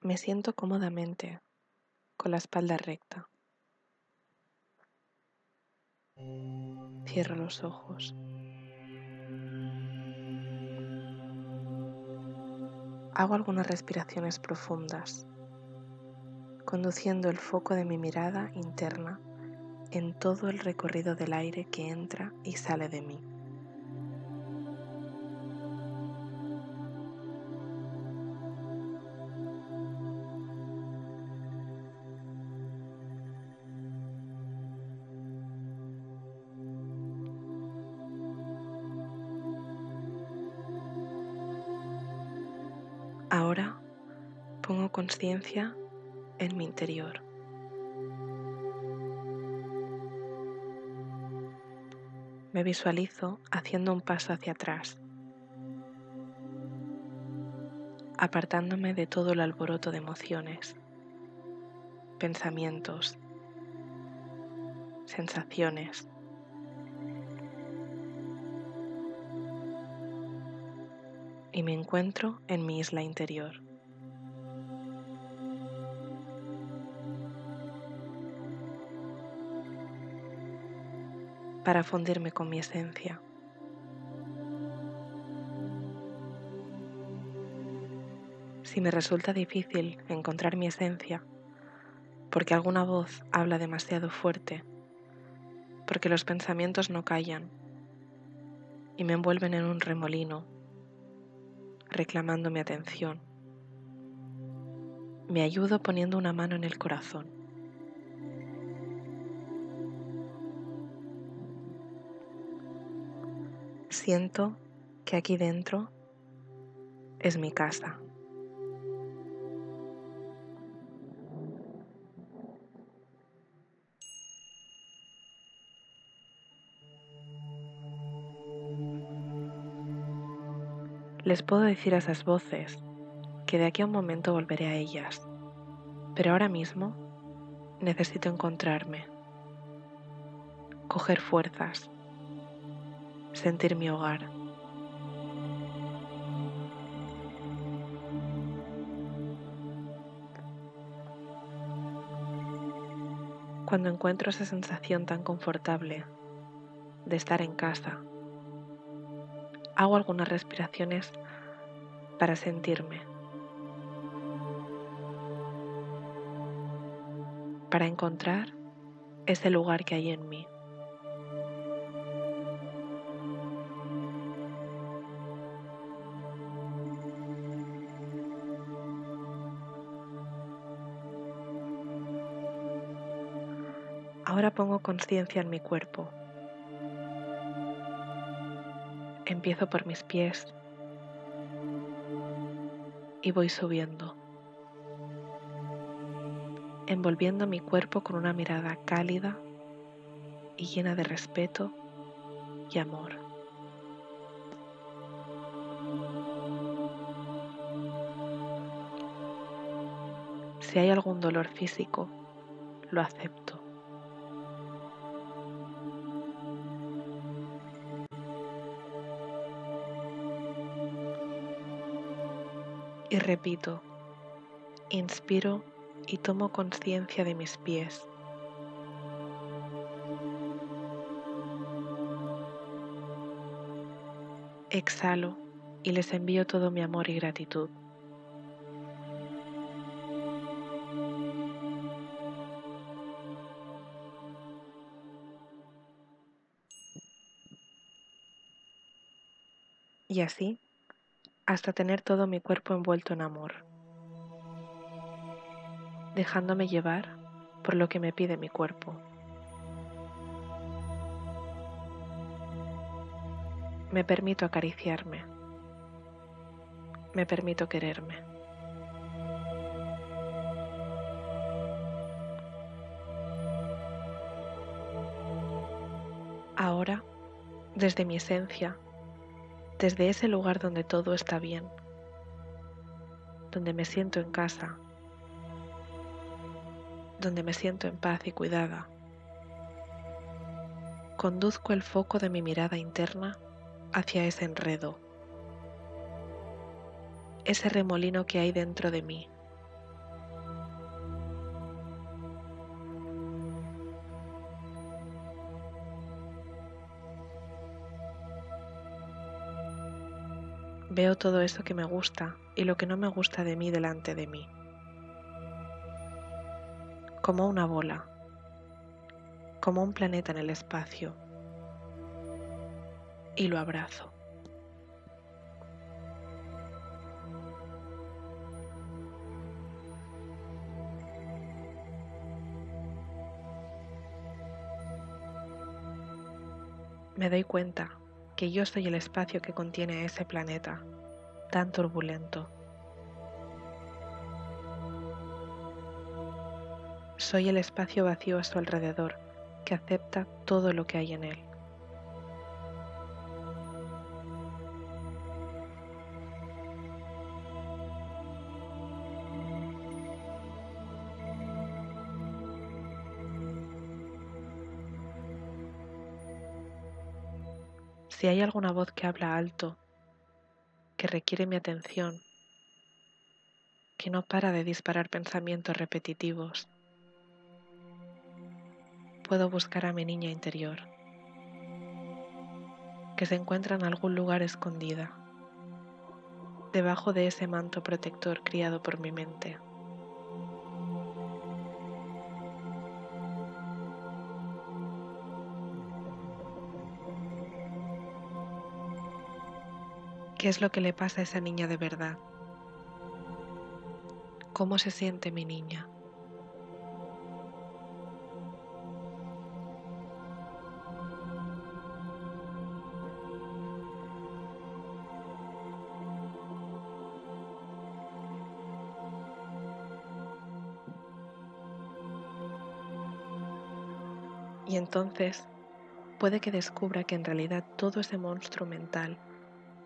Me siento cómodamente, con la espalda recta. Cierro los ojos. Hago algunas respiraciones profundas, conduciendo el foco de mi mirada interna en todo el recorrido del aire que entra y sale de mí. Ahora pongo conciencia en mi interior. Me visualizo haciendo un paso hacia atrás, apartándome de todo el alboroto de emociones, pensamientos, sensaciones. Y me encuentro en mi isla interior. para fundirme con mi esencia. Si me resulta difícil encontrar mi esencia, porque alguna voz habla demasiado fuerte, porque los pensamientos no callan y me envuelven en un remolino, reclamando mi atención, me ayudo poniendo una mano en el corazón. Siento que aquí dentro es mi casa. Les puedo decir a esas voces que de aquí a un momento volveré a ellas, pero ahora mismo necesito encontrarme, coger fuerzas sentir mi hogar. Cuando encuentro esa sensación tan confortable de estar en casa, hago algunas respiraciones para sentirme, para encontrar ese lugar que hay en mí. Ahora pongo conciencia en mi cuerpo. Empiezo por mis pies y voy subiendo, envolviendo mi cuerpo con una mirada cálida y llena de respeto y amor. Si hay algún dolor físico, lo acepto. Y repito, inspiro y tomo conciencia de mis pies. Exhalo y les envío todo mi amor y gratitud. Y así hasta tener todo mi cuerpo envuelto en amor, dejándome llevar por lo que me pide mi cuerpo. Me permito acariciarme, me permito quererme. Ahora, desde mi esencia, desde ese lugar donde todo está bien, donde me siento en casa, donde me siento en paz y cuidada. Conduzco el foco de mi mirada interna hacia ese enredo, ese remolino que hay dentro de mí, Veo todo eso que me gusta y lo que no me gusta de mí delante de mí. Como una bola, como un planeta en el espacio. Y lo abrazo. Me doy cuenta que yo soy el espacio que contiene ese planeta tan turbulento. Soy el espacio vacío a su alrededor que acepta todo lo que hay en él. Si hay alguna voz que habla alto, que requiere mi atención, que no para de disparar pensamientos repetitivos, puedo buscar a mi niña interior, que se encuentra en algún lugar escondida, debajo de ese manto protector criado por mi mente. ¿Qué es lo que le pasa a esa niña de verdad? ¿Cómo se siente mi niña? Y entonces puede que descubra que en realidad todo ese monstruo mental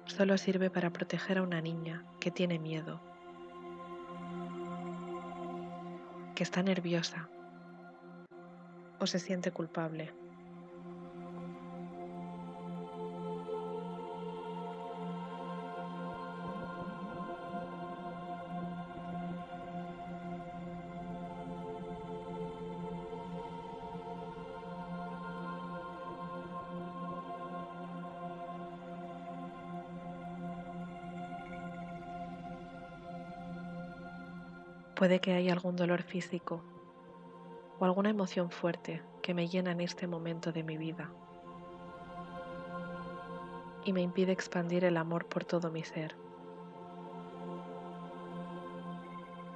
solo sirve para proteger a una niña que tiene miedo, que está nerviosa o se siente culpable. Puede que haya algún dolor físico o alguna emoción fuerte que me llena en este momento de mi vida y me impide expandir el amor por todo mi ser.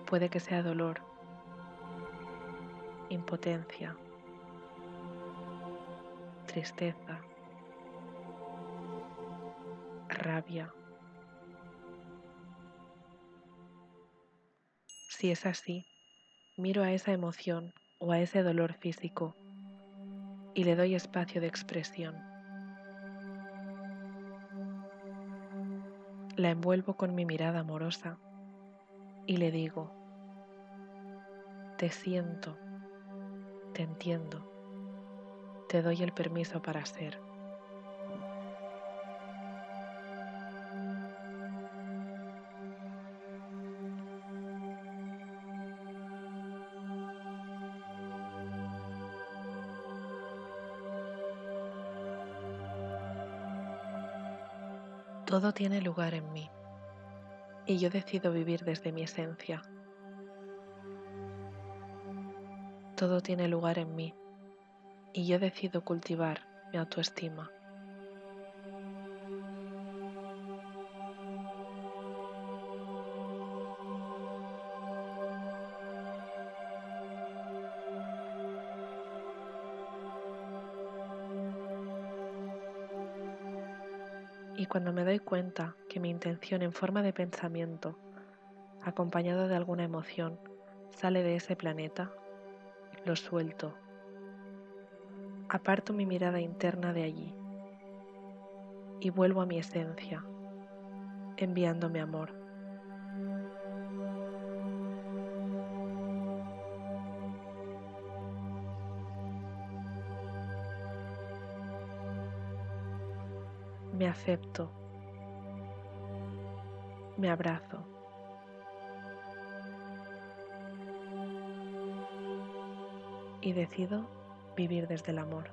Puede que sea dolor, impotencia, tristeza, rabia. Si es así, miro a esa emoción o a ese dolor físico y le doy espacio de expresión. La envuelvo con mi mirada amorosa y le digo, te siento, te entiendo, te doy el permiso para ser. Todo tiene lugar en mí y yo decido vivir desde mi esencia. Todo tiene lugar en mí y yo decido cultivar mi autoestima. Cuando me doy cuenta que mi intención en forma de pensamiento, acompañado de alguna emoción, sale de ese planeta, lo suelto. Aparto mi mirada interna de allí y vuelvo a mi esencia, enviándome amor. Me acepto, me abrazo. Y decido vivir desde el amor.